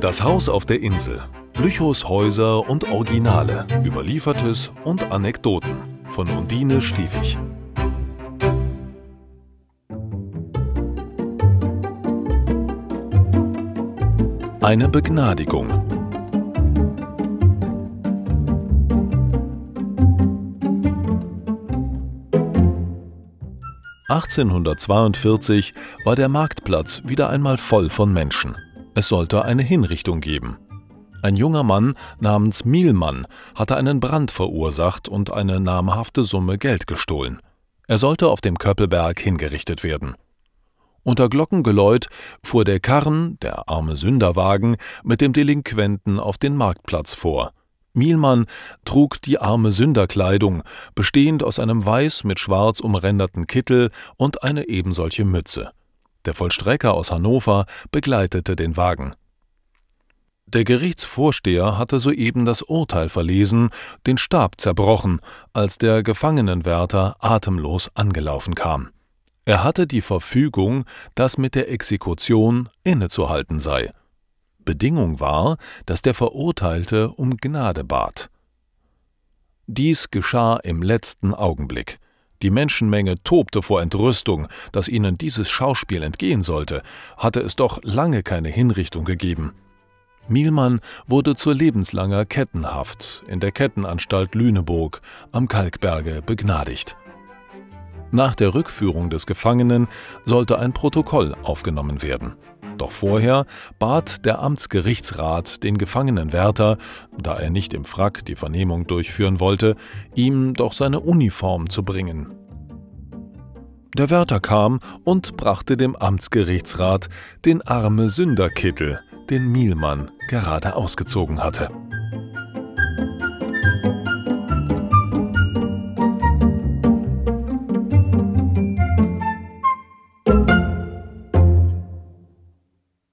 Das Haus auf der Insel. Lüchows Häuser und Originale. Überliefertes und Anekdoten. Von Undine Stiefig. Eine Begnadigung. »1842 war der Marktplatz wieder einmal voll von Menschen. Es sollte eine Hinrichtung geben. Ein junger Mann namens Mielmann hatte einen Brand verursacht und eine namhafte Summe Geld gestohlen. Er sollte auf dem Köppelberg hingerichtet werden. Unter Glockengeläut fuhr der Karren, der arme Sünderwagen, mit dem Delinquenten auf den Marktplatz vor. Mielmann trug die arme Sünderkleidung, bestehend aus einem weiß mit schwarz umränderten Kittel und eine ebensolche Mütze. Der Vollstrecker aus Hannover begleitete den Wagen. Der Gerichtsvorsteher hatte soeben das Urteil verlesen, den Stab zerbrochen, als der Gefangenenwärter atemlos angelaufen kam. Er hatte die Verfügung, dass mit der Exekution innezuhalten sei. Bedingung war, dass der Verurteilte um Gnade bat. Dies geschah im letzten Augenblick. Die Menschenmenge tobte vor Entrüstung, dass ihnen dieses Schauspiel entgehen sollte, hatte es doch lange keine Hinrichtung gegeben. Mielmann wurde zu lebenslanger Kettenhaft in der Kettenanstalt Lüneburg am Kalkberge begnadigt. Nach der Rückführung des Gefangenen sollte ein Protokoll aufgenommen werden. Doch vorher bat der Amtsgerichtsrat den Gefangenenwärter, da er nicht im Frack die Vernehmung durchführen wollte, ihm doch seine Uniform zu bringen. Der Wärter kam und brachte dem Amtsgerichtsrat den arme Sünderkittel, den Mielmann gerade ausgezogen hatte.